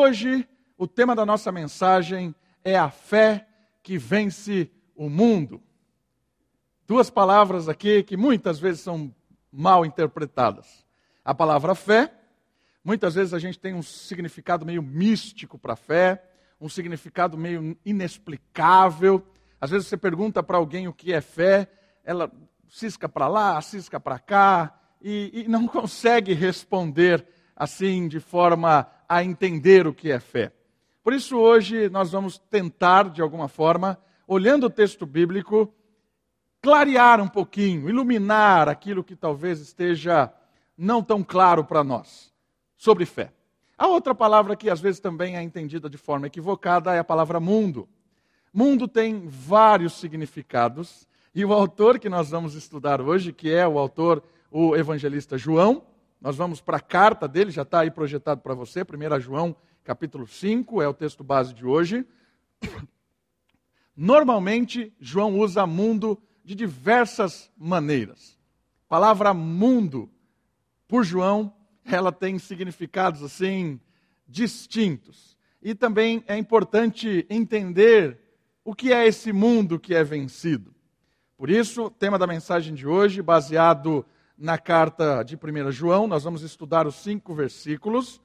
hoje o tema da nossa mensagem é a fé que vence o mundo. Duas palavras aqui que muitas vezes são mal interpretadas. A palavra fé, muitas vezes a gente tem um significado meio místico para a fé, um significado meio inexplicável. Às vezes você pergunta para alguém o que é fé, ela cisca para lá, cisca para cá, e, e não consegue responder assim de forma a entender o que é fé. Por isso, hoje, nós vamos tentar, de alguma forma, olhando o texto bíblico, clarear um pouquinho, iluminar aquilo que talvez esteja não tão claro para nós sobre fé. A outra palavra que às vezes também é entendida de forma equivocada é a palavra mundo. Mundo tem vários significados, e o autor que nós vamos estudar hoje, que é o autor, o evangelista João, nós vamos para a carta dele, já está aí projetado para você, 1 João capítulo 5, é o texto base de hoje. Normalmente, João usa mundo de diversas maneiras. A palavra mundo, por João, ela tem significados assim distintos. E também é importante entender o que é esse mundo que é vencido. Por isso, o tema da mensagem de hoje, baseado na carta de 1 João, nós vamos estudar os cinco versículos,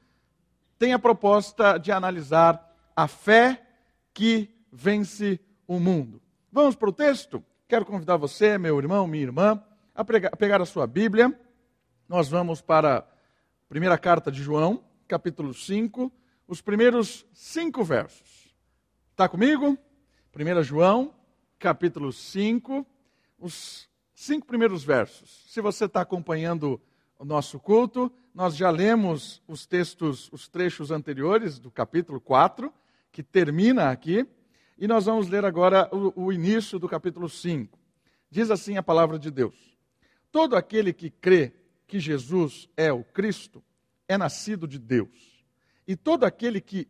tem a proposta de analisar a fé que vence o mundo. Vamos para o texto? Quero convidar você, meu irmão, minha irmã, a pegar a sua Bíblia. Nós vamos para a primeira carta de João, capítulo 5, os primeiros cinco versos. Está comigo? 1 João, capítulo 5, os cinco primeiros versos. Se você está acompanhando o nosso culto, nós já lemos os textos, os trechos anteriores do capítulo 4, que termina aqui, e nós vamos ler agora o, o início do capítulo 5. Diz assim a palavra de Deus: Todo aquele que crê que Jesus é o Cristo é nascido de Deus. E todo aquele que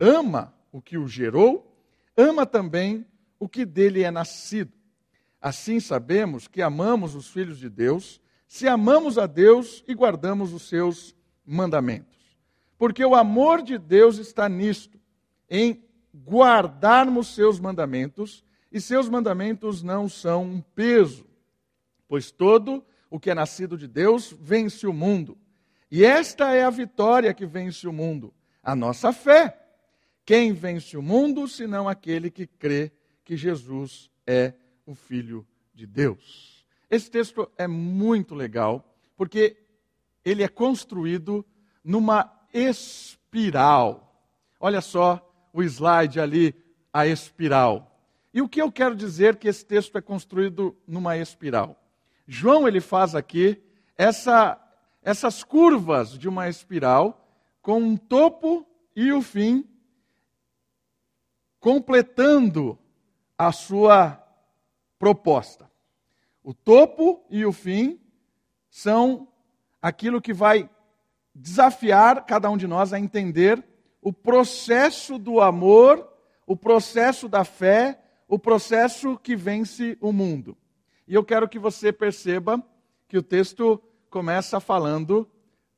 ama o que o gerou, ama também o que dele é nascido. Assim sabemos que amamos os filhos de Deus se amamos a Deus e guardamos os seus mandamentos. Porque o amor de Deus está nisto, em guardarmos seus mandamentos, e seus mandamentos não são um peso, pois todo o que é nascido de Deus vence o mundo. E esta é a vitória que vence o mundo, a nossa fé. Quem vence o mundo, senão aquele que crê que Jesus é o Filho de Deus. Esse texto é muito legal, porque ele é construído numa espiral. Olha só o slide ali, a espiral. E o que eu quero dizer que esse texto é construído numa espiral? João ele faz aqui essa, essas curvas de uma espiral com um topo e o fim completando a sua proposta. O topo e o fim são aquilo que vai desafiar cada um de nós a entender o processo do amor, o processo da fé, o processo que vence o mundo. E eu quero que você perceba que o texto começa falando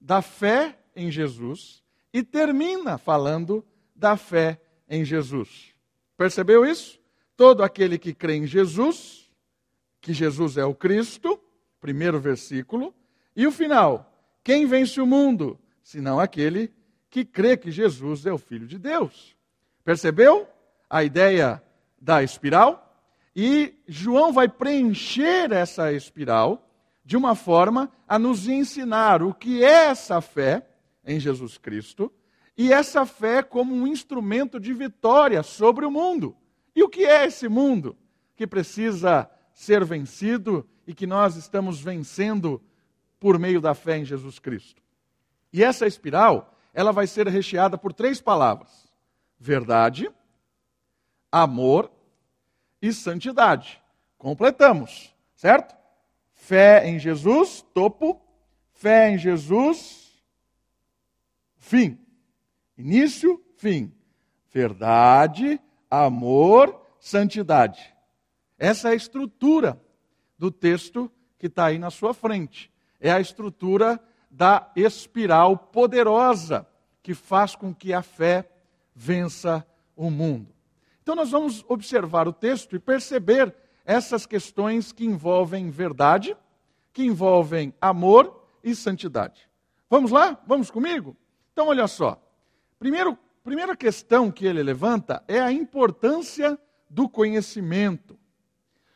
da fé em Jesus e termina falando da fé em Jesus. Percebeu isso? Todo aquele que crê em Jesus que Jesus é o Cristo, primeiro versículo, e o final: quem vence o mundo, senão aquele que crê que Jesus é o Filho de Deus. Percebeu a ideia da espiral? E João vai preencher essa espiral de uma forma a nos ensinar o que é essa fé em Jesus Cristo e essa fé como um instrumento de vitória sobre o mundo. E o que é esse mundo que precisa ser vencido e que nós estamos vencendo por meio da fé em Jesus Cristo. E essa espiral, ela vai ser recheada por três palavras: verdade, amor e santidade. Completamos, certo? Fé em Jesus, topo, fé em Jesus, fim. Início, fim. Verdade, amor, santidade. Essa é a estrutura do texto que está aí na sua frente. É a estrutura da espiral poderosa, que faz com que a fé vença o mundo. Então, nós vamos observar o texto e perceber essas questões que envolvem verdade, que envolvem amor e santidade. Vamos lá? Vamos comigo? Então, olha só. Primeiro, primeira questão que ele levanta é a importância do conhecimento.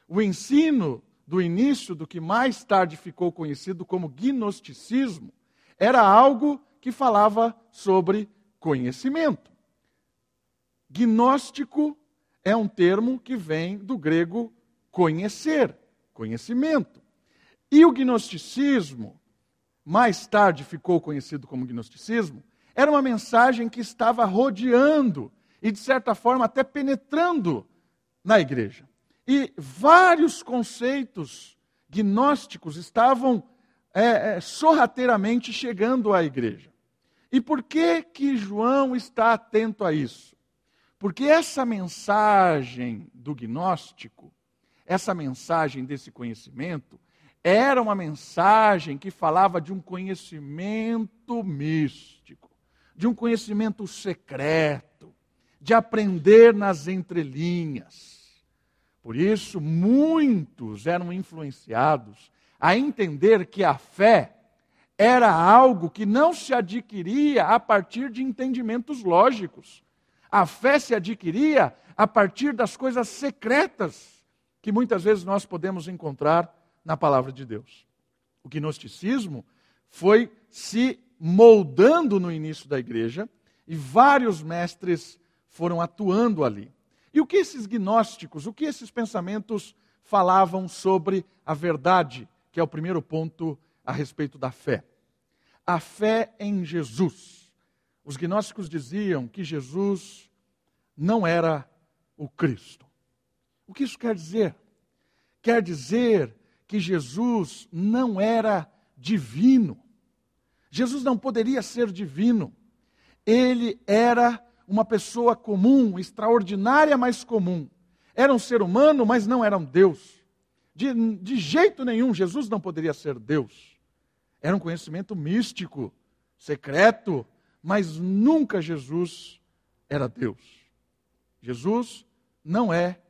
O ensino do início do que mais tarde ficou conhecido como gnosticismo era algo que falava sobre conhecimento. Gnóstico é um termo que vem do grego conhecer, conhecimento. E o gnosticismo, mais tarde ficou conhecido como gnosticismo, era uma mensagem que estava rodeando e, de certa forma, até penetrando na igreja. E vários conceitos gnósticos estavam é, é, sorrateiramente chegando à igreja. E por que que João está atento a isso? Porque essa mensagem do gnóstico, essa mensagem desse conhecimento, era uma mensagem que falava de um conhecimento místico, de um conhecimento secreto, de aprender nas entrelinhas. Por isso, muitos eram influenciados a entender que a fé era algo que não se adquiria a partir de entendimentos lógicos. A fé se adquiria a partir das coisas secretas que muitas vezes nós podemos encontrar na palavra de Deus. O gnosticismo foi se moldando no início da igreja e vários mestres foram atuando ali. E o que esses gnósticos, o que esses pensamentos falavam sobre a verdade, que é o primeiro ponto a respeito da fé? A fé em Jesus. Os gnósticos diziam que Jesus não era o Cristo. O que isso quer dizer? Quer dizer que Jesus não era divino. Jesus não poderia ser divino. Ele era uma pessoa comum, extraordinária, mas comum. Era um ser humano, mas não era um Deus. De, de jeito nenhum, Jesus não poderia ser Deus. Era um conhecimento místico, secreto, mas nunca Jesus era Deus. Jesus não é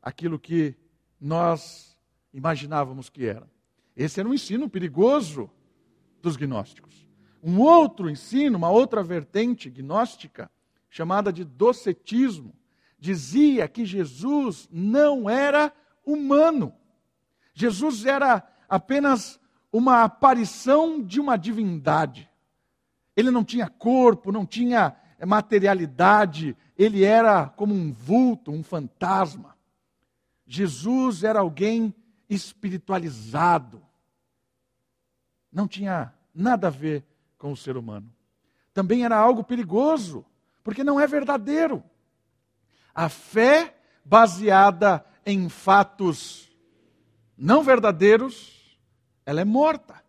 aquilo que nós imaginávamos que era. Esse era um ensino perigoso dos gnósticos. Um outro ensino, uma outra vertente gnóstica, chamada de docetismo, dizia que Jesus não era humano. Jesus era apenas uma aparição de uma divindade. Ele não tinha corpo, não tinha materialidade, ele era como um vulto, um fantasma. Jesus era alguém espiritualizado. Não tinha nada a ver com o ser humano. Também era algo perigoso, porque não é verdadeiro. A fé baseada em fatos não verdadeiros, ela é morta.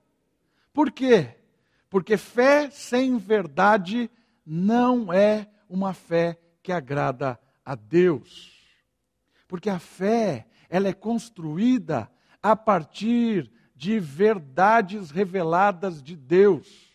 Por quê? Porque fé sem verdade não é uma fé que agrada a Deus. Porque a fé, ela é construída a partir de verdades reveladas de Deus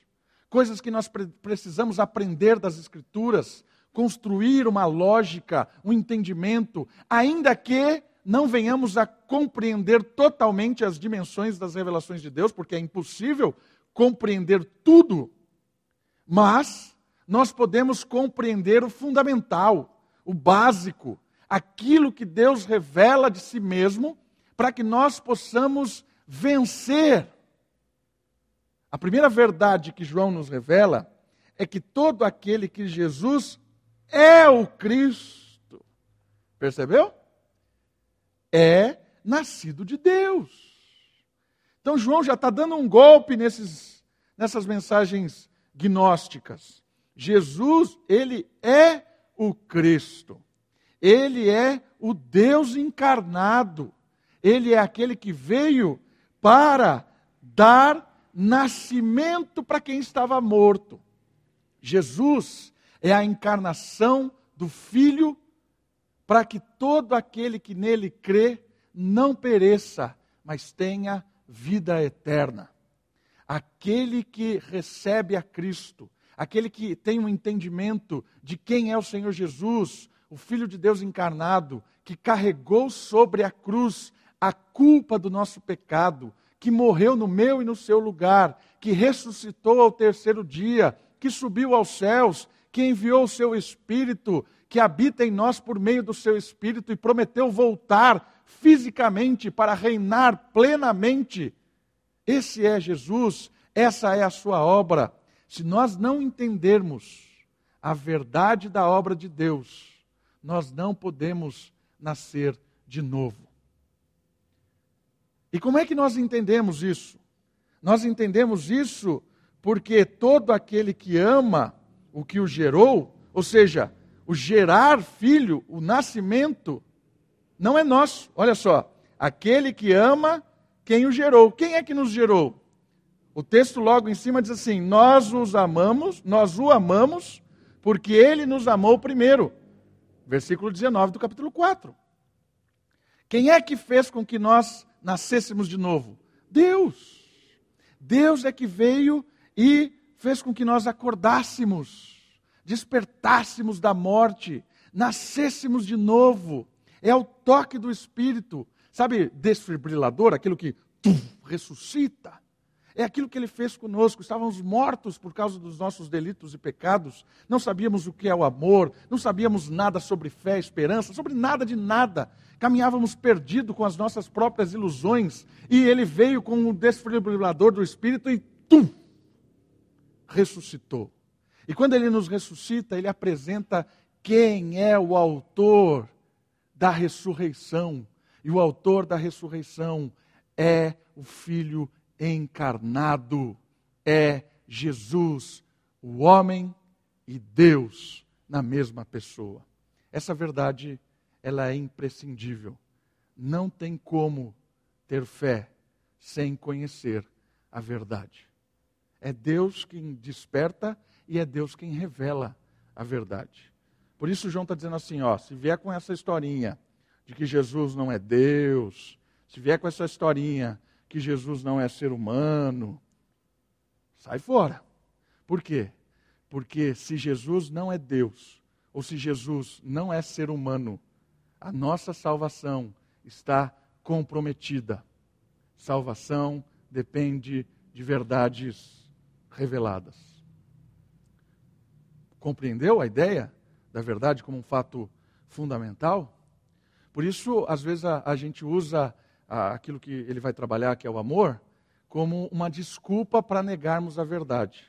coisas que nós precisamos aprender das Escrituras, construir uma lógica, um entendimento, ainda que não venhamos a compreender totalmente as dimensões das revelações de Deus, porque é impossível compreender tudo, mas nós podemos compreender o fundamental, o básico, aquilo que Deus revela de si mesmo, para que nós possamos vencer a primeira verdade que João nos revela é que todo aquele que Jesus é o Cristo, percebeu? É nascido de Deus. Então João já está dando um golpe nesses, nessas mensagens gnósticas. Jesus, ele é o Cristo. Ele é o Deus encarnado. Ele é aquele que veio para dar nascimento para quem estava morto. Jesus é a encarnação do Filho para que todo aquele que nele crê não pereça, mas tenha vida eterna. Aquele que recebe a Cristo, aquele que tem um entendimento de quem é o Senhor Jesus, o Filho de Deus encarnado, que carregou sobre a cruz a culpa do nosso pecado, que morreu no meu e no seu lugar, que ressuscitou ao terceiro dia, que subiu aos céus, que enviou o seu Espírito, que habita em nós por meio do seu Espírito e prometeu voltar fisicamente para reinar plenamente. Esse é Jesus, essa é a sua obra. Se nós não entendermos a verdade da obra de Deus, nós não podemos nascer de novo. E como é que nós entendemos isso? Nós entendemos isso porque todo aquele que ama o que o gerou, ou seja, o gerar filho, o nascimento, não é nosso. Olha só, aquele que ama quem o gerou. Quem é que nos gerou? O texto logo em cima diz assim: Nós os amamos, nós o amamos, porque ele nos amou primeiro. Versículo 19 do capítulo 4. Quem é que fez com que nós nascêssemos de novo? Deus. Deus é que veio e fez com que nós acordássemos, despertássemos da morte, nascêssemos de novo. É o toque do Espírito. Sabe, desfibrilador, aquilo que tum, ressuscita. É aquilo que ele fez conosco. Estávamos mortos por causa dos nossos delitos e pecados. Não sabíamos o que é o amor, não sabíamos nada sobre fé, esperança, sobre nada de nada. Caminhávamos perdidos com as nossas próprias ilusões. E ele veio com o desfibrilador do Espírito e tum! Ressuscitou. E quando ele nos ressuscita, ele apresenta quem é o autor da ressurreição. E o autor da ressurreição é o Filho encarnado é Jesus, o homem e Deus na mesma pessoa. Essa verdade, ela é imprescindível. Não tem como ter fé sem conhecer a verdade. É Deus quem desperta e é Deus quem revela a verdade. Por isso João está dizendo assim, ó, se vier com essa historinha de que Jesus não é Deus, se vier com essa historinha que Jesus não é ser humano. Sai fora. Por quê? Porque se Jesus não é Deus, ou se Jesus não é ser humano, a nossa salvação está comprometida. Salvação depende de verdades reveladas. Compreendeu a ideia da verdade como um fato fundamental? Por isso, às vezes, a, a gente usa aquilo que ele vai trabalhar, que é o amor, como uma desculpa para negarmos a verdade.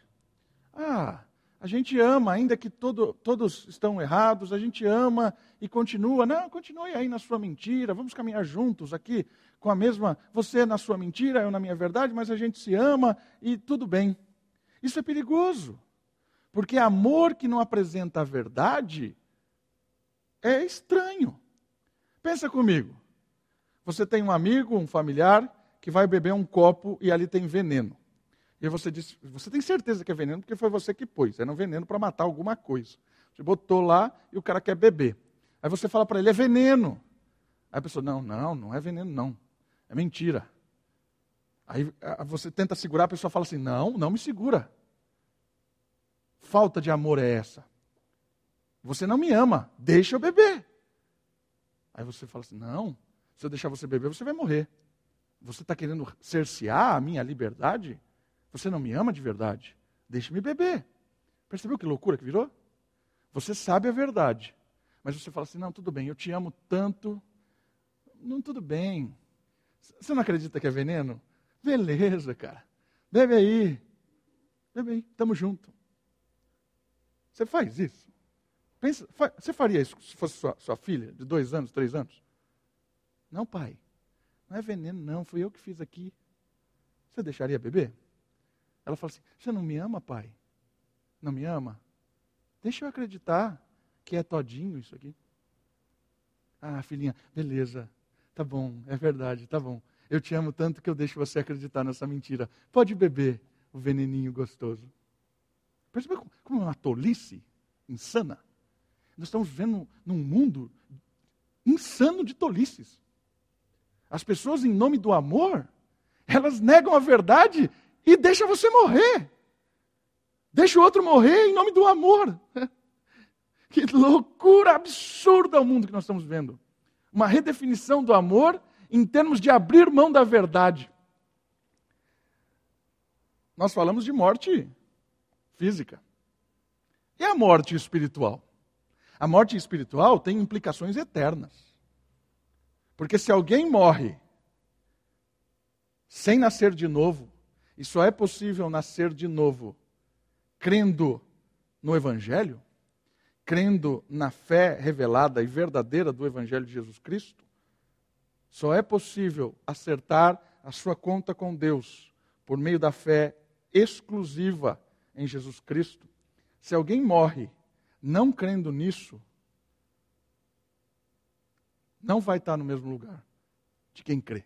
Ah, a gente ama, ainda que todo, todos estão errados, a gente ama e continua. Não, continue aí na sua mentira, vamos caminhar juntos aqui com a mesma. Você na sua mentira, eu na minha verdade, mas a gente se ama e tudo bem. Isso é perigoso, porque amor que não apresenta a verdade é estranho. Pensa comigo. Você tem um amigo, um familiar, que vai beber um copo e ali tem veneno. E você diz, você tem certeza que é veneno porque foi você que pôs. Era um veneno para matar alguma coisa. Você botou lá e o cara quer beber. Aí você fala para ele, é veneno. Aí a pessoa, não, não, não é veneno não. É mentira. Aí você tenta segurar, a pessoa fala assim, não, não me segura. Falta de amor é essa. Você não me ama, deixa eu beber. Aí você fala assim, não, se eu deixar você beber, você vai morrer. Você está querendo cercear a minha liberdade? Você não me ama de verdade? Deixe-me beber. Percebeu que loucura que virou? Você sabe a verdade, mas você fala assim: não, tudo bem, eu te amo tanto. Não, tudo bem. Você não acredita que é veneno? Beleza, cara. Bebe aí. Bebe aí, tamo junto. Você faz isso? Pensa, você faria isso se fosse sua, sua filha, de dois anos, três anos? Não, pai. Não é veneno, não. Fui eu que fiz aqui. Você deixaria beber? Ela fala assim: Você não me ama, pai? Não me ama? Deixa eu acreditar que é todinho isso aqui. Ah, filhinha, beleza. Tá bom, é verdade, tá bom. Eu te amo tanto que eu deixo você acreditar nessa mentira. Pode beber o veneninho gostoso. Percebeu como é uma tolice insana? Nós estamos vivendo num mundo insano de tolices. As pessoas, em nome do amor, elas negam a verdade e deixam você morrer. Deixa o outro morrer em nome do amor. Que loucura absurda o mundo que nós estamos vendo. Uma redefinição do amor em termos de abrir mão da verdade. Nós falamos de morte física. E a morte espiritual? A morte espiritual tem implicações eternas. Porque se alguém morre sem nascer de novo, e só é possível nascer de novo crendo no Evangelho, crendo na fé revelada e verdadeira do Evangelho de Jesus Cristo, só é possível acertar a sua conta com Deus por meio da fé exclusiva em Jesus Cristo. Se alguém morre não crendo nisso, não vai estar no mesmo lugar de quem crê.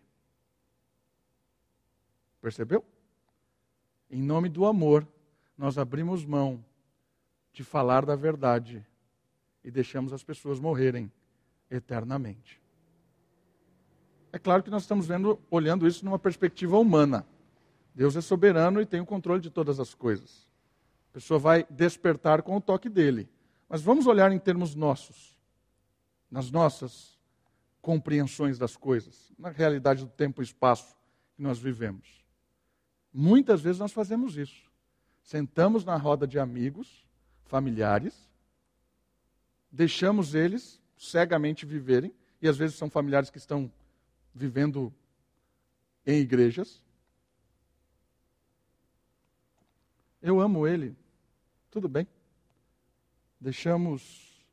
Percebeu? Em nome do amor, nós abrimos mão de falar da verdade e deixamos as pessoas morrerem eternamente. É claro que nós estamos vendo, olhando isso numa perspectiva humana. Deus é soberano e tem o controle de todas as coisas. A pessoa vai despertar com o toque dele. Mas vamos olhar em termos nossos, nas nossas compreensões das coisas, na realidade do tempo e espaço que nós vivemos. Muitas vezes nós fazemos isso. Sentamos na roda de amigos, familiares, deixamos eles cegamente viverem, e às vezes são familiares que estão vivendo em igrejas. Eu amo ele, tudo bem. Deixamos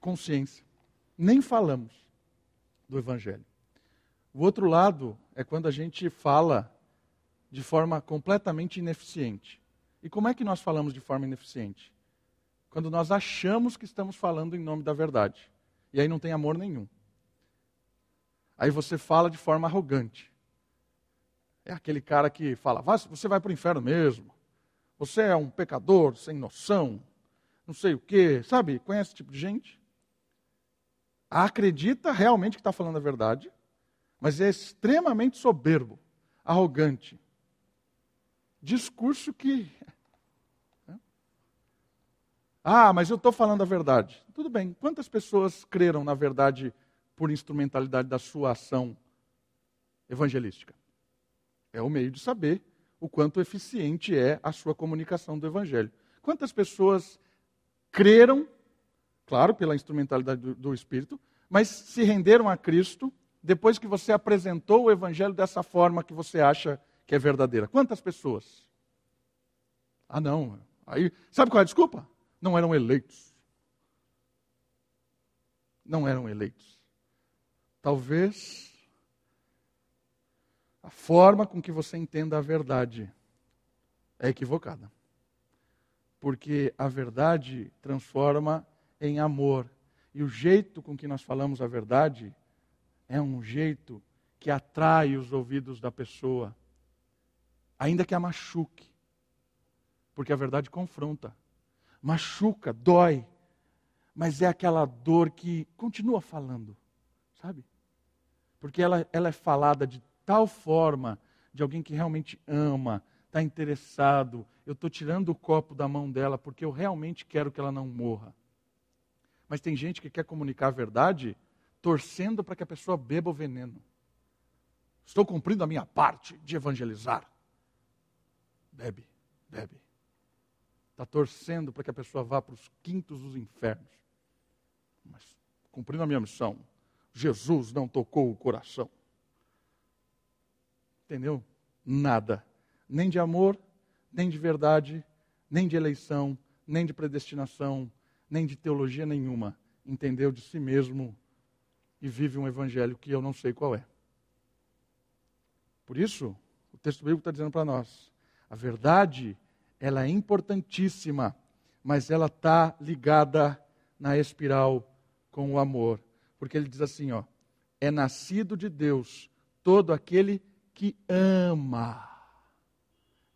consciência. Nem falamos do Evangelho. O outro lado é quando a gente fala de forma completamente ineficiente. E como é que nós falamos de forma ineficiente? Quando nós achamos que estamos falando em nome da verdade. E aí não tem amor nenhum. Aí você fala de forma arrogante. É aquele cara que fala: você vai para o inferno mesmo. Você é um pecador sem noção. Não sei o quê. Sabe? Conhece esse tipo de gente? Acredita realmente que está falando a verdade, mas é extremamente soberbo, arrogante, discurso que. Né? Ah, mas eu estou falando a verdade. Tudo bem. Quantas pessoas creram na verdade por instrumentalidade da sua ação evangelística? É o meio de saber o quanto eficiente é a sua comunicação do evangelho. Quantas pessoas creram, claro, pela instrumentalidade do, do Espírito, mas se renderam a Cristo depois que você apresentou o evangelho dessa forma que você acha que é verdadeira. Quantas pessoas? Ah, não. Aí, sabe qual é a desculpa? Não eram eleitos. Não eram eleitos. Talvez a forma com que você entenda a verdade é equivocada. Porque a verdade transforma em amor. E o jeito com que nós falamos a verdade é um jeito que atrai os ouvidos da pessoa ainda que a machuque, porque a verdade confronta, machuca, dói, mas é aquela dor que continua falando, sabe? Porque ela, ela é falada de tal forma de alguém que realmente ama, está interessado. Eu estou tirando o copo da mão dela porque eu realmente quero que ela não morra. Mas tem gente que quer comunicar a verdade torcendo para que a pessoa beba o veneno. Estou cumprindo a minha parte de evangelizar. Bebe, bebe. Está torcendo para que a pessoa vá para os quintos dos infernos. Mas, cumprindo a minha missão, Jesus não tocou o coração. Entendeu? Nada. Nem de amor, nem de verdade, nem de eleição, nem de predestinação, nem de teologia nenhuma. Entendeu de si mesmo e vive um evangelho que eu não sei qual é. Por isso, o texto bíblico está dizendo para nós: a verdade, ela é importantíssima, mas ela está ligada na espiral com o amor. Porque ele diz assim, ó, é nascido de Deus todo aquele que ama.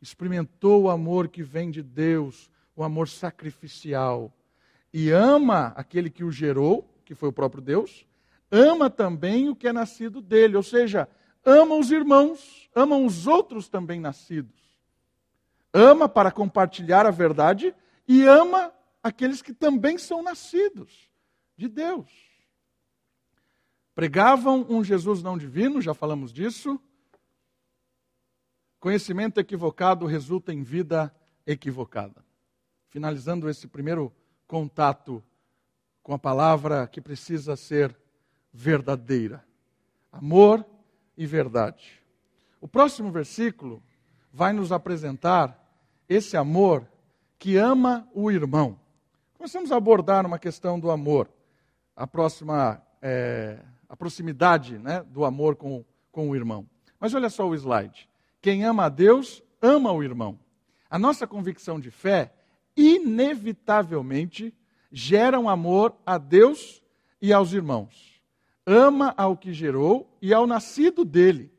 Experimentou o amor que vem de Deus, o amor sacrificial. E ama aquele que o gerou, que foi o próprio Deus, ama também o que é nascido dele, ou seja, ama os irmãos, ama os outros também nascidos ama para compartilhar a verdade e ama aqueles que também são nascidos de Deus. Pregavam um Jesus não divino, já falamos disso. Conhecimento equivocado resulta em vida equivocada. Finalizando esse primeiro contato com a palavra que precisa ser verdadeira. Amor e verdade. O próximo versículo vai nos apresentar esse amor que ama o irmão. Começamos a abordar uma questão do amor, a próxima, é, a proximidade né, do amor com, com o irmão. Mas olha só o slide. Quem ama a Deus, ama o irmão. A nossa convicção de fé, inevitavelmente, gera um amor a Deus e aos irmãos. Ama ao que gerou e ao nascido dele.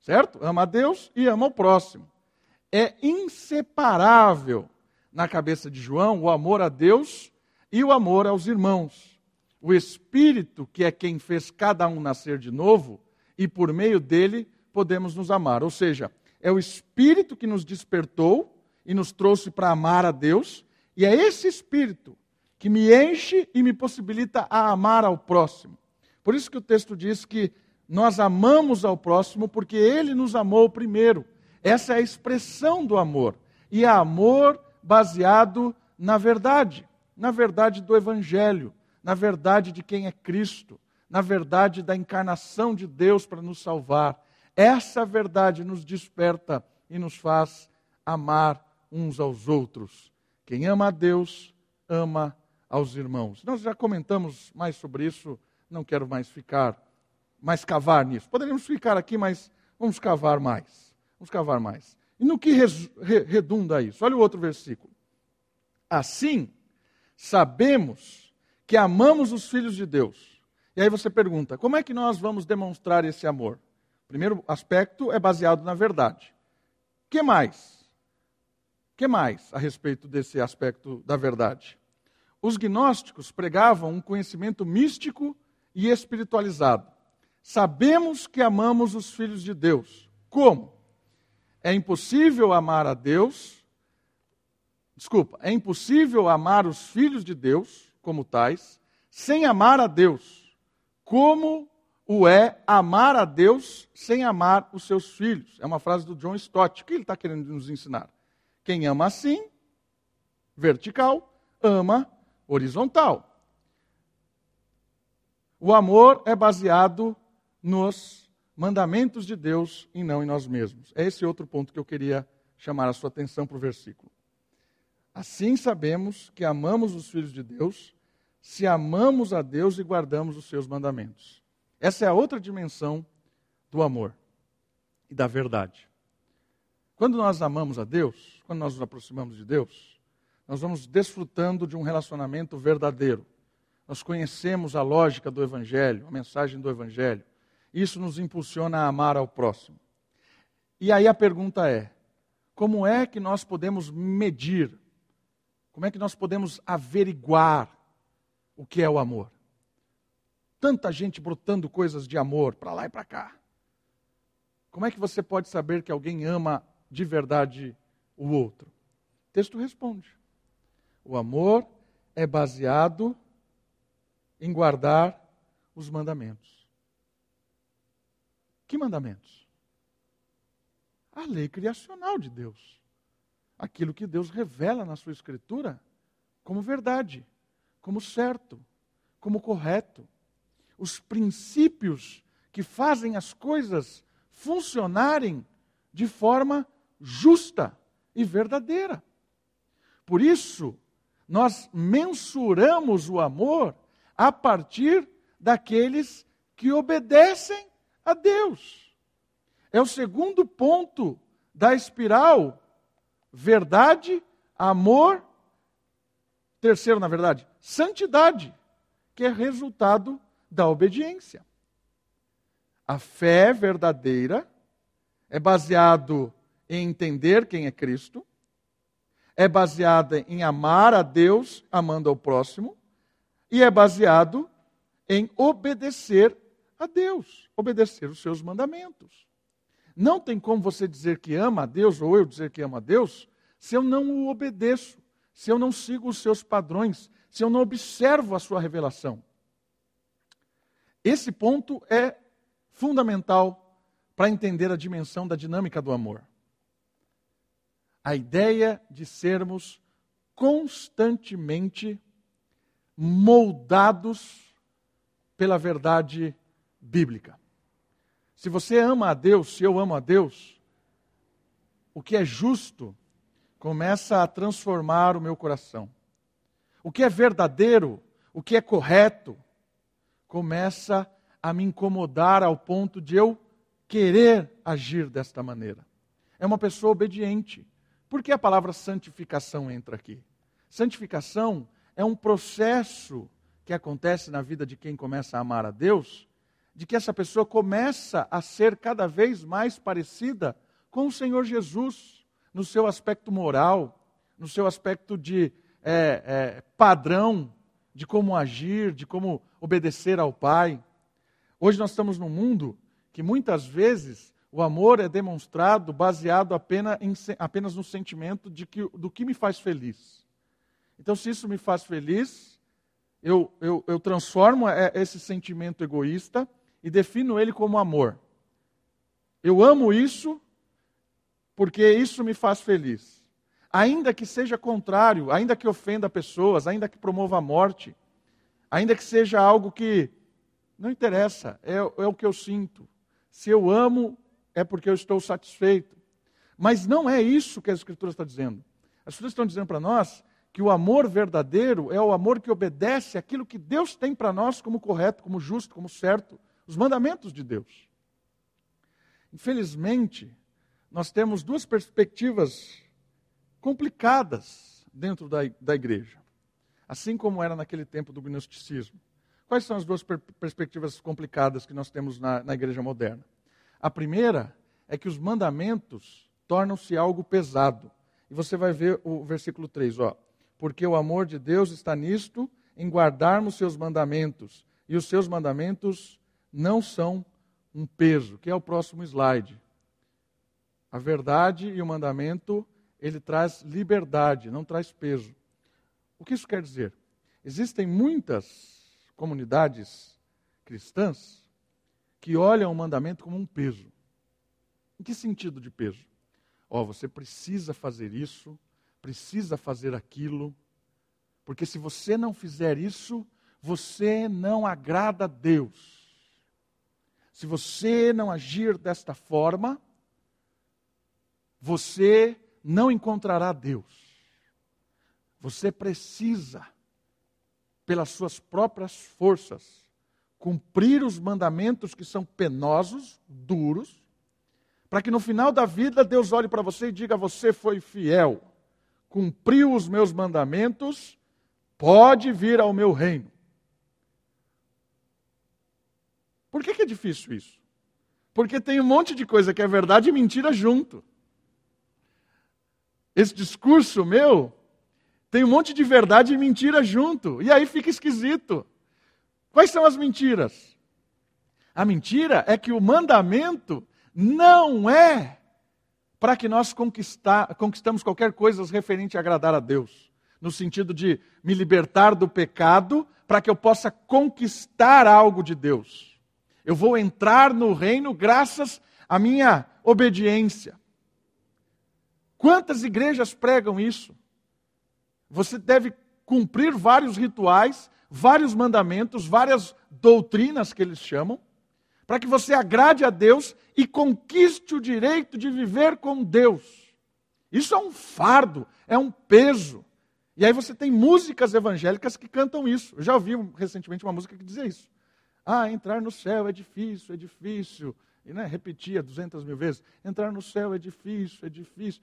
Certo? Ama a Deus e ama o próximo. É inseparável na cabeça de João o amor a Deus e o amor aos irmãos. O Espírito, que é quem fez cada um nascer de novo, e por meio dele podemos nos amar. Ou seja, é o Espírito que nos despertou e nos trouxe para amar a Deus, e é esse Espírito que me enche e me possibilita a amar ao próximo. Por isso que o texto diz que nós amamos ao próximo porque ele nos amou primeiro. Essa é a expressão do amor. E é amor baseado na verdade, na verdade do Evangelho, na verdade de quem é Cristo, na verdade da encarnação de Deus para nos salvar. Essa verdade nos desperta e nos faz amar uns aos outros. Quem ama a Deus, ama aos irmãos. Nós já comentamos mais sobre isso, não quero mais ficar, mais cavar nisso. Poderíamos ficar aqui, mas vamos cavar mais. Vamos cavar mais. E no que redunda isso? Olha o outro versículo. Assim, sabemos que amamos os filhos de Deus. E aí você pergunta: como é que nós vamos demonstrar esse amor? Primeiro aspecto é baseado na verdade. Que mais? Que mais a respeito desse aspecto da verdade? Os gnósticos pregavam um conhecimento místico e espiritualizado. Sabemos que amamos os filhos de Deus. Como? É impossível amar a Deus. Desculpa, é impossível amar os filhos de Deus como tais sem amar a Deus. Como o é amar a Deus sem amar os seus filhos? É uma frase do John Stott. O que ele está querendo nos ensinar? Quem ama assim, vertical, ama horizontal. O amor é baseado nos mandamentos de Deus e não em nós mesmos. É esse outro ponto que eu queria chamar a sua atenção para o versículo. Assim sabemos que amamos os filhos de Deus, se amamos a Deus e guardamos os seus mandamentos. Essa é a outra dimensão do amor e da verdade. Quando nós amamos a Deus, quando nós nos aproximamos de Deus, nós vamos desfrutando de um relacionamento verdadeiro. Nós conhecemos a lógica do Evangelho, a mensagem do Evangelho. Isso nos impulsiona a amar ao próximo. E aí a pergunta é: como é que nós podemos medir? Como é que nós podemos averiguar o que é o amor? Tanta gente brotando coisas de amor para lá e para cá. Como é que você pode saber que alguém ama de verdade o outro? O texto responde. O amor é baseado em guardar os mandamentos. Que mandamentos? A lei criacional de Deus. Aquilo que Deus revela na sua Escritura como verdade, como certo, como correto. Os princípios que fazem as coisas funcionarem de forma justa e verdadeira. Por isso, nós mensuramos o amor a partir daqueles que obedecem a Deus. É o segundo ponto da espiral: verdade, amor. Terceiro, na verdade, santidade, que é resultado da obediência. A fé verdadeira é baseado em entender quem é Cristo, é baseada em amar a Deus amando ao próximo e é baseado em obedecer a Deus, obedecer os seus mandamentos. Não tem como você dizer que ama a Deus ou eu dizer que ama a Deus se eu não o obedeço, se eu não sigo os seus padrões, se eu não observo a sua revelação. Esse ponto é fundamental para entender a dimensão da dinâmica do amor. A ideia de sermos constantemente moldados pela verdade bíblica. Se você ama a Deus, se eu amo a Deus, o que é justo começa a transformar o meu coração. O que é verdadeiro, o que é correto, começa a me incomodar ao ponto de eu querer agir desta maneira. É uma pessoa obediente. Por que a palavra santificação entra aqui? Santificação é um processo que acontece na vida de quem começa a amar a Deus, de que essa pessoa começa a ser cada vez mais parecida com o Senhor Jesus, no seu aspecto moral, no seu aspecto de é, é, padrão de como agir, de como obedecer ao Pai. Hoje nós estamos num mundo que muitas vezes o amor é demonstrado baseado apenas, em, apenas no sentimento de que, do que me faz feliz. Então, se isso me faz feliz, eu, eu, eu transformo é, esse sentimento egoísta e defino ele como amor. Eu amo isso porque isso me faz feliz. Ainda que seja contrário, ainda que ofenda pessoas, ainda que promova a morte, ainda que seja algo que não interessa, é, é o que eu sinto. Se eu amo, é porque eu estou satisfeito. Mas não é isso que a Escritura está dizendo. As Escrituras estão dizendo para nós que o amor verdadeiro é o amor que obedece aquilo que Deus tem para nós como correto, como justo, como certo, os mandamentos de Deus. Infelizmente, nós temos duas perspectivas complicadas dentro da, da igreja, assim como era naquele tempo do gnosticismo. Quais são as duas per perspectivas complicadas que nós temos na, na igreja moderna? A primeira é que os mandamentos tornam-se algo pesado. E você vai ver o versículo 3, ó porque o amor de Deus está nisto, em guardarmos seus mandamentos. E os seus mandamentos não são um peso, que é o próximo slide. A verdade e o mandamento, ele traz liberdade, não traz peso. O que isso quer dizer? Existem muitas comunidades cristãs que olham o mandamento como um peso. Em que sentido de peso? Ó, oh, você precisa fazer isso, precisa fazer aquilo, porque se você não fizer isso, você não agrada a Deus. Se você não agir desta forma, você não encontrará Deus. Você precisa, pelas suas próprias forças, cumprir os mandamentos que são penosos, duros, para que no final da vida Deus olhe para você e diga: Você foi fiel cumpriu os meus mandamentos, pode vir ao meu reino. Por que, é difícil isso? Porque tem um monte de coisa que é verdade e mentira junto. Esse discurso meu tem um monte de verdade e mentira junto. E aí fica esquisito. Quais são as mentiras? A mentira é que o mandamento não é para que nós conquistamos qualquer coisa referente a agradar a Deus. No sentido de me libertar do pecado, para que eu possa conquistar algo de Deus. Eu vou entrar no reino graças à minha obediência. Quantas igrejas pregam isso? Você deve cumprir vários rituais, vários mandamentos, várias doutrinas que eles chamam, para que você agrade a Deus e conquiste o direito de viver com Deus. Isso é um fardo, é um peso. E aí você tem músicas evangélicas que cantam isso. Eu já ouvi recentemente uma música que dizia isso. Ah, entrar no céu é difícil, é difícil. E né, repetia duzentas mil vezes: entrar no céu é difícil, é difícil.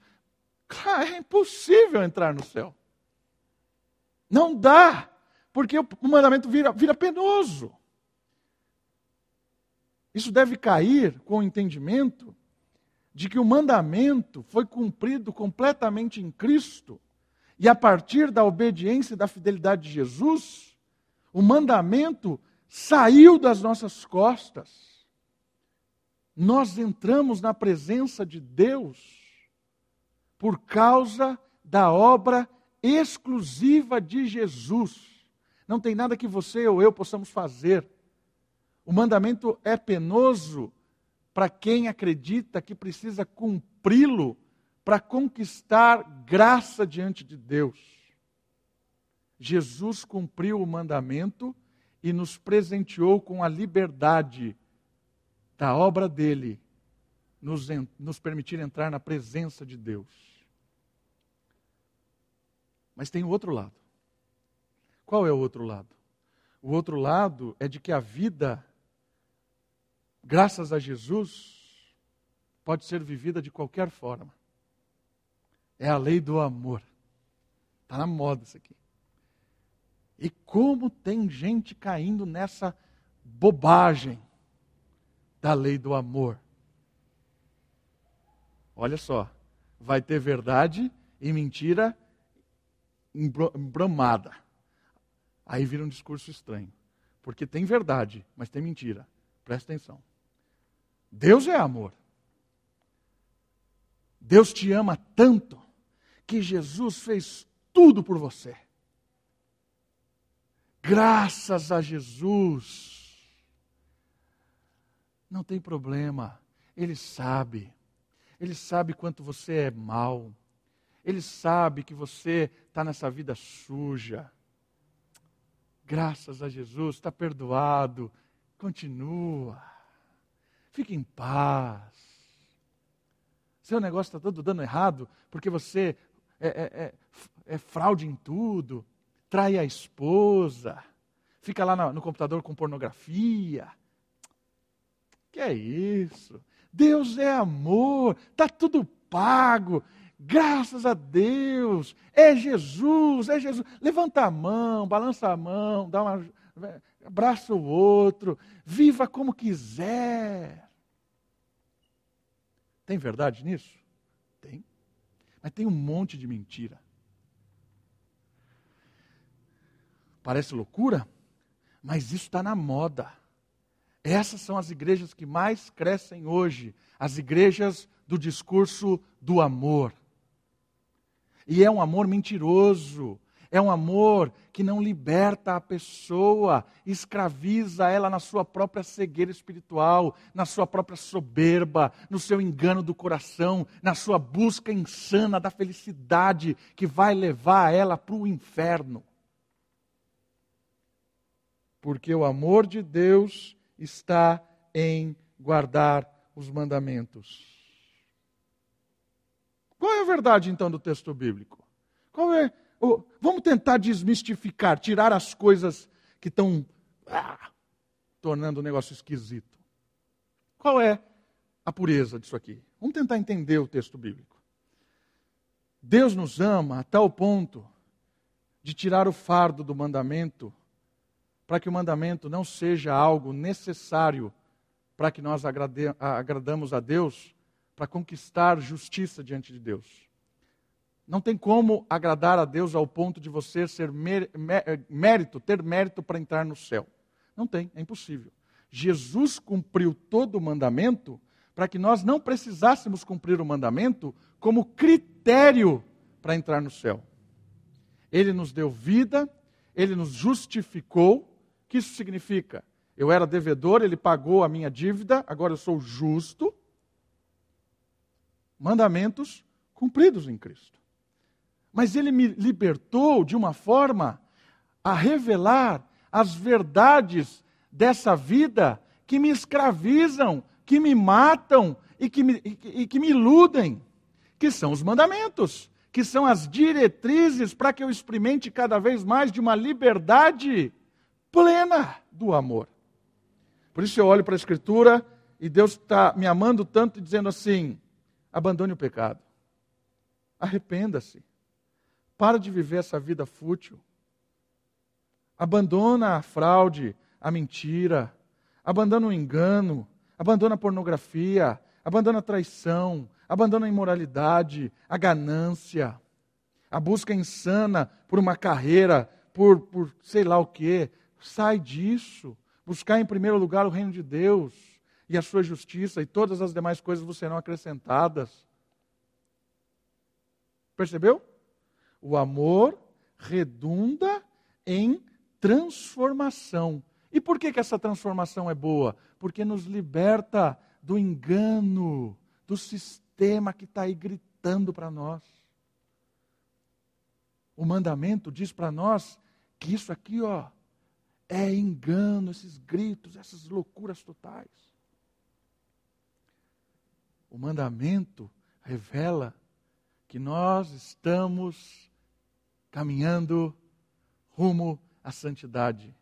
Cara, é impossível entrar no céu. Não dá, porque o mandamento vira, vira penoso. Isso deve cair com o entendimento de que o mandamento foi cumprido completamente em Cristo, e a partir da obediência e da fidelidade de Jesus, o mandamento saiu das nossas costas. Nós entramos na presença de Deus por causa da obra exclusiva de Jesus. Não tem nada que você ou eu possamos fazer. O mandamento é penoso para quem acredita que precisa cumpri-lo para conquistar graça diante de Deus. Jesus cumpriu o mandamento e nos presenteou com a liberdade da obra dele, nos, nos permitir entrar na presença de Deus. Mas tem o outro lado. Qual é o outro lado? O outro lado é de que a vida, graças a Jesus, pode ser vivida de qualquer forma. É a lei do amor. Está na moda isso aqui. E como tem gente caindo nessa bobagem da lei do amor. Olha só, vai ter verdade e mentira embromada. Aí vira um discurso estranho. Porque tem verdade, mas tem mentira. Presta atenção. Deus é amor. Deus te ama tanto que Jesus fez tudo por você. Graças a Jesus. Não tem problema. Ele sabe. Ele sabe quanto você é mal. Ele sabe que você está nessa vida suja. Graças a Jesus, está perdoado. Continua. Fique em paz. Seu negócio está todo dando errado porque você é, é, é, é fraude em tudo trai a esposa, fica lá no, computador com pornografia. Que é isso? Deus é amor, está tudo pago. Graças a Deus, é Jesus, é Jesus. Levanta a mão, balança a mão, dá uma, abraça o outro, viva como quiser. Tem verdade nisso? Tem. Mas tem um monte de mentira. Parece loucura, mas isso está na moda. Essas são as igrejas que mais crescem hoje, as igrejas do discurso do amor. E é um amor mentiroso, é um amor que não liberta a pessoa, escraviza ela na sua própria cegueira espiritual, na sua própria soberba, no seu engano do coração, na sua busca insana da felicidade que vai levar ela para o inferno porque o amor de Deus está em guardar os mandamentos. Qual é a verdade então do texto bíblico? Qual é? Vamos tentar desmistificar, tirar as coisas que estão ah, tornando o negócio esquisito. Qual é a pureza disso aqui? Vamos tentar entender o texto bíblico. Deus nos ama a tal ponto de tirar o fardo do mandamento para que o mandamento não seja algo necessário para que nós agrade, agradamos a Deus, para conquistar justiça diante de Deus. Não tem como agradar a Deus ao ponto de você ser mérito, ter mérito para entrar no céu. Não tem, é impossível. Jesus cumpriu todo o mandamento para que nós não precisássemos cumprir o mandamento como critério para entrar no céu. Ele nos deu vida, ele nos justificou que isso significa? Eu era devedor, ele pagou a minha dívida, agora eu sou justo. Mandamentos cumpridos em Cristo. Mas ele me libertou de uma forma a revelar as verdades dessa vida que me escravizam, que me matam e que me, e, que me iludem, que são os mandamentos, que são as diretrizes para que eu experimente cada vez mais de uma liberdade plena do amor. Por isso eu olho para a Escritura e Deus está me amando tanto e dizendo assim: abandone o pecado, arrependa-se, para de viver essa vida fútil, abandona a fraude, a mentira, abandona o engano, abandona a pornografia, abandona a traição, abandona a imoralidade, a ganância, a busca insana por uma carreira, por, por sei lá o quê, Sai disso. Buscar em primeiro lugar o reino de Deus e a sua justiça, e todas as demais coisas vos serão acrescentadas. Percebeu? O amor redunda em transformação. E por que, que essa transformação é boa? Porque nos liberta do engano, do sistema que está aí gritando para nós. O mandamento diz para nós que isso aqui, ó, é engano, esses gritos, essas loucuras totais. O mandamento revela que nós estamos caminhando rumo à santidade.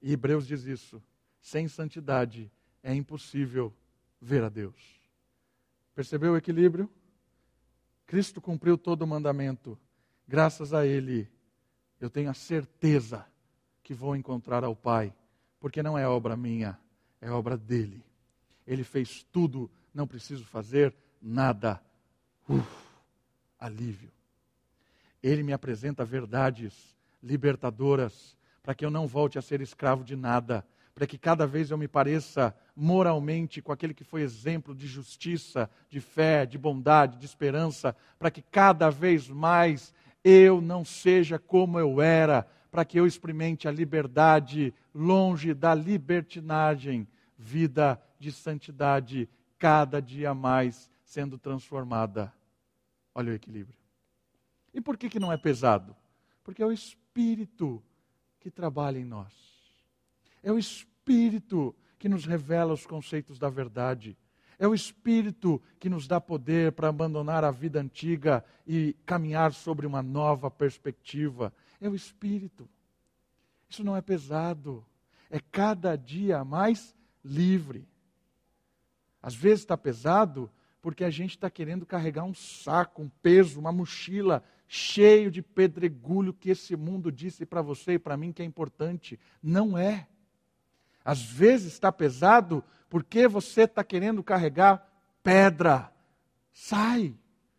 E Hebreus diz isso: sem santidade é impossível ver a Deus. Percebeu o equilíbrio? Cristo cumpriu todo o mandamento. Graças a Ele, eu tenho a certeza que vou encontrar ao Pai, porque não é obra minha, é obra dele. Ele fez tudo, não preciso fazer nada. Uf, alívio. Ele me apresenta verdades libertadoras para que eu não volte a ser escravo de nada, para que cada vez eu me pareça moralmente com aquele que foi exemplo de justiça, de fé, de bondade, de esperança, para que cada vez mais eu não seja como eu era, para que eu experimente a liberdade longe da libertinagem, vida de santidade, cada dia mais sendo transformada. Olha o equilíbrio. E por que, que não é pesado? Porque é o Espírito que trabalha em nós. É o Espírito que nos revela os conceitos da verdade. É o Espírito que nos dá poder para abandonar a vida antiga e caminhar sobre uma nova perspectiva é o Espírito. Isso não é pesado, é cada dia mais livre. Às vezes está pesado porque a gente está querendo carregar um saco, um peso, uma mochila cheio de pedregulho que esse mundo disse para você e para mim que é importante. Não é. Às vezes está pesado porque você está querendo carregar pedra. Sai,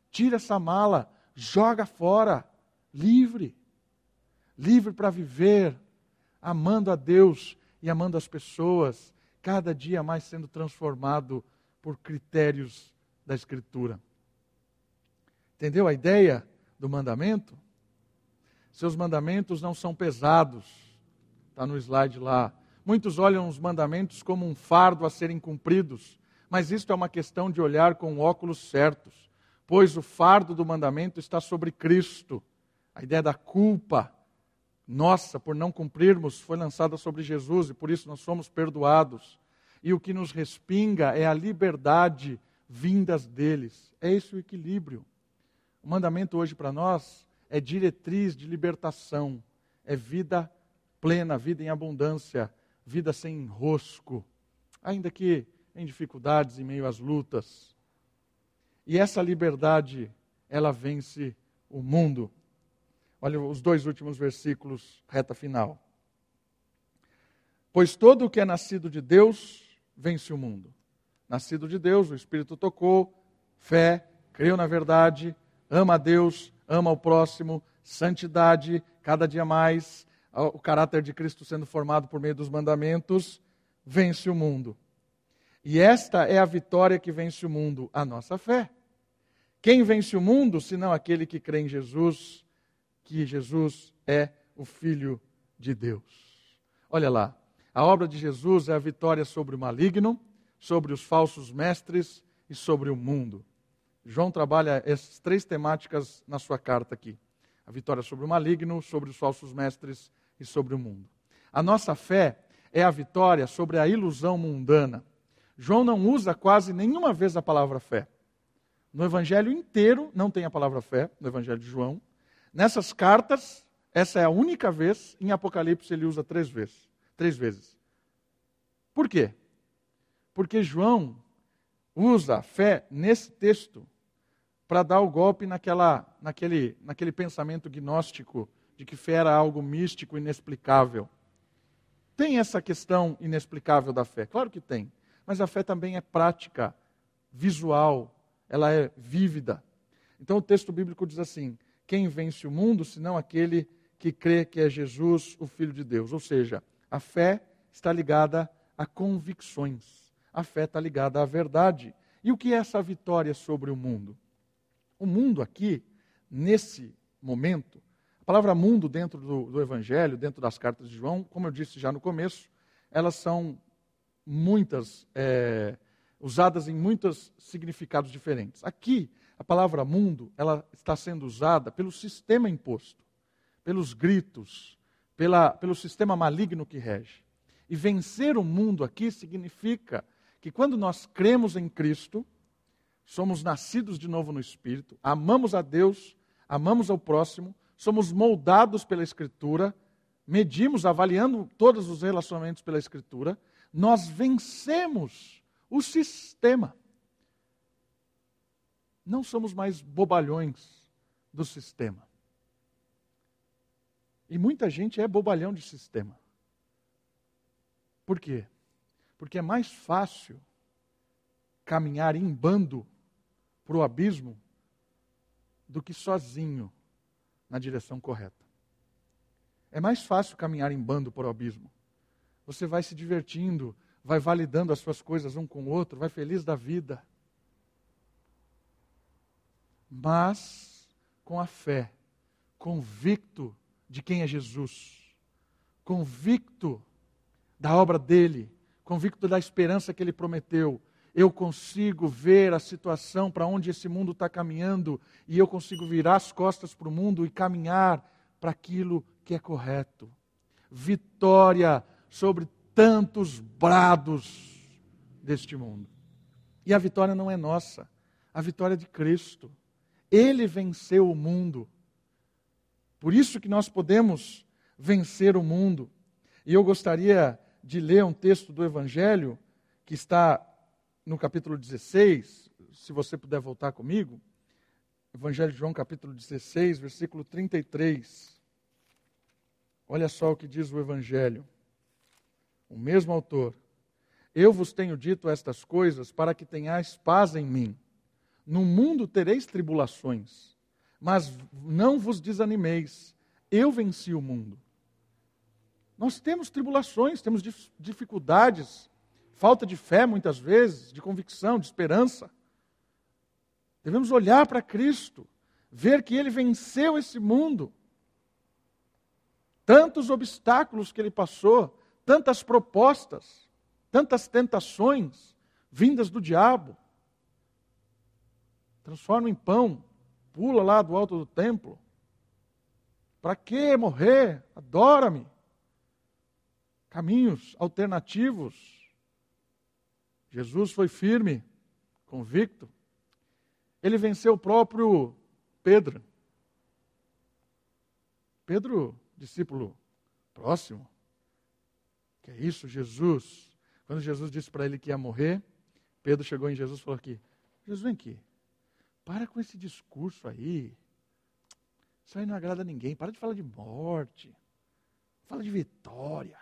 tira essa mala, joga fora, livre livre para viver, amando a Deus e amando as pessoas, cada dia mais sendo transformado por critérios da Escritura. Entendeu a ideia do mandamento? Seus mandamentos não são pesados, está no slide lá. Muitos olham os mandamentos como um fardo a serem cumpridos, mas isto é uma questão de olhar com óculos certos, pois o fardo do mandamento está sobre Cristo. A ideia da culpa, nossa, por não cumprirmos, foi lançada sobre Jesus e por isso nós somos perdoados. E o que nos respinga é a liberdade vindas deles. É esse o equilíbrio. O mandamento hoje para nós é diretriz de libertação, é vida plena, vida em abundância, vida sem enrosco, ainda que em dificuldades, em meio às lutas. E essa liberdade, ela vence o mundo. Olha os dois últimos versículos, reta final. Pois todo o que é nascido de Deus vence o mundo. Nascido de Deus, o Espírito tocou, fé, creu na verdade, ama a Deus, ama o próximo, santidade, cada dia mais, o caráter de Cristo sendo formado por meio dos mandamentos, vence o mundo. E esta é a vitória que vence o mundo, a nossa fé. Quem vence o mundo, senão aquele que crê em Jesus que Jesus é o Filho de Deus. Olha lá, a obra de Jesus é a vitória sobre o maligno, sobre os falsos mestres e sobre o mundo. João trabalha essas três temáticas na sua carta aqui: a vitória sobre o maligno, sobre os falsos mestres e sobre o mundo. A nossa fé é a vitória sobre a ilusão mundana. João não usa quase nenhuma vez a palavra fé. No evangelho inteiro não tem a palavra fé, no evangelho de João. Nessas cartas, essa é a única vez, em Apocalipse ele usa três vezes. Três vezes. Por quê? Porque João usa a fé nesse texto para dar o golpe naquela, naquele, naquele pensamento gnóstico de que fé era algo místico, inexplicável. Tem essa questão inexplicável da fé? Claro que tem. Mas a fé também é prática, visual, ela é vívida. Então o texto bíblico diz assim: quem vence o mundo, senão aquele que crê que é Jesus, o Filho de Deus. Ou seja, a fé está ligada a convicções. A fé está ligada à verdade. E o que é essa vitória sobre o mundo? O mundo aqui, nesse momento, palavra mundo dentro do, do Evangelho, dentro das cartas de João, como eu disse já no começo, elas são muitas, é, usadas em muitos significados diferentes. Aqui, a palavra mundo, ela está sendo usada pelo sistema imposto, pelos gritos, pela, pelo sistema maligno que rege. E vencer o mundo aqui significa que quando nós cremos em Cristo, somos nascidos de novo no Espírito, amamos a Deus, amamos ao próximo, somos moldados pela Escritura, medimos, avaliando todos os relacionamentos pela Escritura, nós vencemos o sistema. Não somos mais bobalhões do sistema. E muita gente é bobalhão de sistema. Por quê? Porque é mais fácil caminhar em bando para o abismo do que sozinho na direção correta. É mais fácil caminhar em bando para o abismo. Você vai se divertindo, vai validando as suas coisas um com o outro, vai feliz da vida. Mas com a fé, convicto de quem é Jesus, convicto da obra dele, convicto da esperança que ele prometeu, eu consigo ver a situação para onde esse mundo está caminhando e eu consigo virar as costas para o mundo e caminhar para aquilo que é correto. Vitória sobre tantos brados deste mundo. E a vitória não é nossa, a vitória é de Cristo. Ele venceu o mundo. Por isso que nós podemos vencer o mundo. E eu gostaria de ler um texto do Evangelho que está no capítulo 16, se você puder voltar comigo. Evangelho de João, capítulo 16, versículo 33. Olha só o que diz o Evangelho o mesmo autor. Eu vos tenho dito estas coisas para que tenhais paz em mim. No mundo tereis tribulações, mas não vos desanimeis. Eu venci o mundo. Nós temos tribulações, temos dificuldades, falta de fé muitas vezes, de convicção, de esperança. Devemos olhar para Cristo, ver que Ele venceu esse mundo. Tantos obstáculos que Ele passou, tantas propostas, tantas tentações vindas do diabo. Transforma em pão, pula lá do alto do templo. Para que morrer? Adora-me. Caminhos alternativos. Jesus foi firme, convicto. Ele venceu o próprio Pedro. Pedro, discípulo próximo, que é isso, Jesus? Quando Jesus disse para ele que ia morrer, Pedro chegou em Jesus e falou aqui: Jesus, vem aqui. Para com esse discurso aí. Isso aí não agrada a ninguém. Para de falar de morte. Fala de vitória.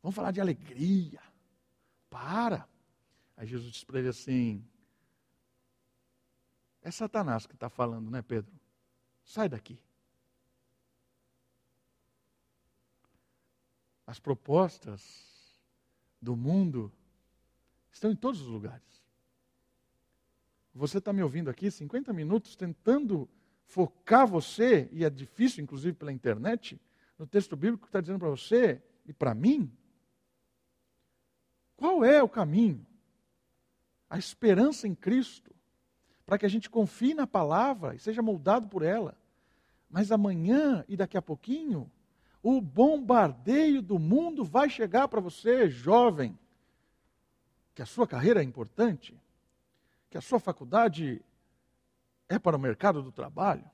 Vamos falar de alegria. Para. Aí Jesus disse para ele assim: É Satanás que está falando, né, Pedro? Sai daqui. As propostas do mundo estão em todos os lugares. Você está me ouvindo aqui 50 minutos tentando focar você, e é difícil, inclusive pela internet, no texto bíblico que está dizendo para você e para mim. Qual é o caminho? A esperança em Cristo, para que a gente confie na palavra e seja moldado por ela. Mas amanhã e daqui a pouquinho, o bombardeio do mundo vai chegar para você, jovem, que a sua carreira é importante, que a sua faculdade é para o mercado do trabalho,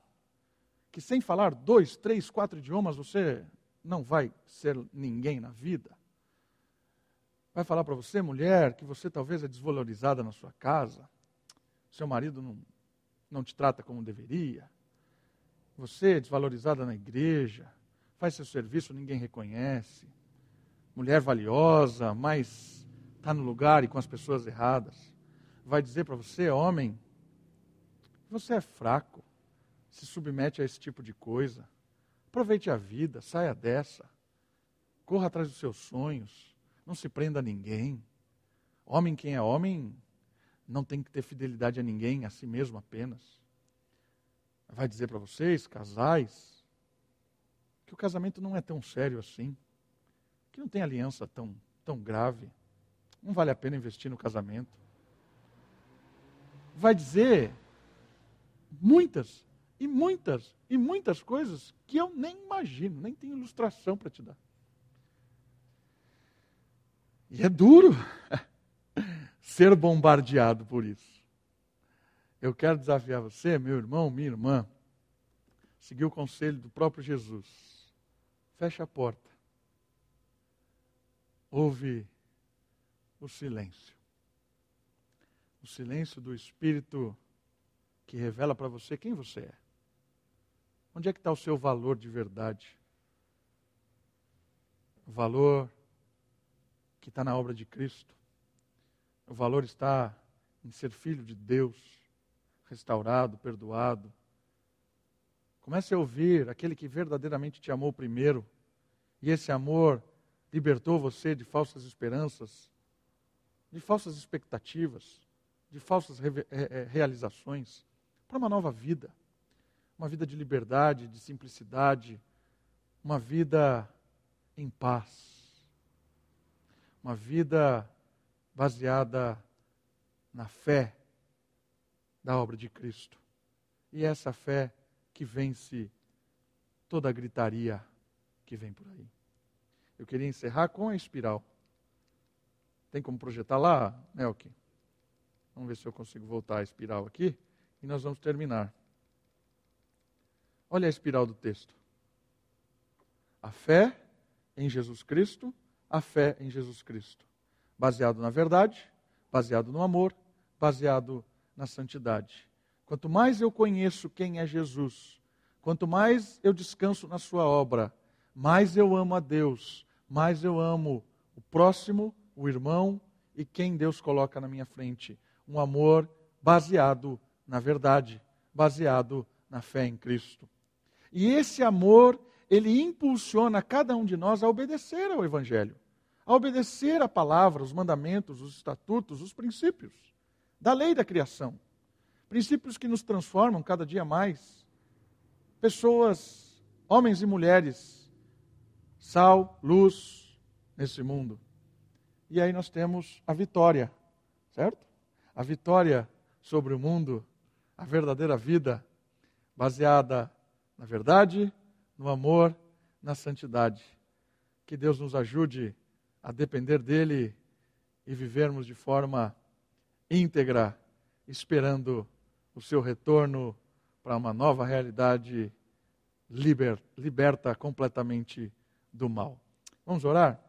que sem falar dois, três, quatro idiomas você não vai ser ninguém na vida. Vai falar para você, mulher, que você talvez é desvalorizada na sua casa, seu marido não, não te trata como deveria, você é desvalorizada na igreja, faz seu serviço, ninguém reconhece. Mulher valiosa, mas está no lugar e com as pessoas erradas. Vai dizer para você, homem, você é fraco, se submete a esse tipo de coisa. Aproveite a vida, saia dessa. Corra atrás dos seus sonhos, não se prenda a ninguém. Homem, quem é homem, não tem que ter fidelidade a ninguém, a si mesmo apenas. Vai dizer para vocês, casais, que o casamento não é tão sério assim, que não tem aliança tão, tão grave, não vale a pena investir no casamento. Vai dizer muitas e muitas e muitas coisas que eu nem imagino, nem tenho ilustração para te dar. E é duro ser bombardeado por isso. Eu quero desafiar você, meu irmão, minha irmã, seguir o conselho do próprio Jesus. Feche a porta. Ouve o silêncio. O silêncio do Espírito que revela para você quem você é. Onde é que está o seu valor de verdade? O valor que está na obra de Cristo. O valor está em ser filho de Deus, restaurado, perdoado. Comece a ouvir aquele que verdadeiramente te amou primeiro, e esse amor libertou você de falsas esperanças, de falsas expectativas, de falsas re realizações, para uma nova vida. Uma vida de liberdade, de simplicidade, uma vida em paz. Uma vida baseada na fé da obra de Cristo. E é essa fé que vence toda a gritaria que vem por aí. Eu queria encerrar com a espiral. Tem como projetar lá, Melk? Vamos ver se eu consigo voltar a espiral aqui e nós vamos terminar. Olha a espiral do texto. A fé em Jesus Cristo, a fé em Jesus Cristo. Baseado na verdade, baseado no amor, baseado na santidade. Quanto mais eu conheço quem é Jesus, quanto mais eu descanso na Sua obra, mais eu amo a Deus, mais eu amo o próximo, o irmão e quem Deus coloca na minha frente. Um amor baseado na verdade, baseado na fé em Cristo. E esse amor, ele impulsiona cada um de nós a obedecer ao Evangelho, a obedecer a palavra, os mandamentos, os estatutos, os princípios da lei da criação. Princípios que nos transformam cada dia mais. Pessoas, homens e mulheres, sal, luz nesse mundo. E aí nós temos a vitória, certo? A vitória sobre o mundo, a verdadeira vida, baseada na verdade, no amor, na santidade. Que Deus nos ajude a depender dEle e vivermos de forma íntegra, esperando o seu retorno para uma nova realidade liber, liberta completamente do mal. Vamos orar?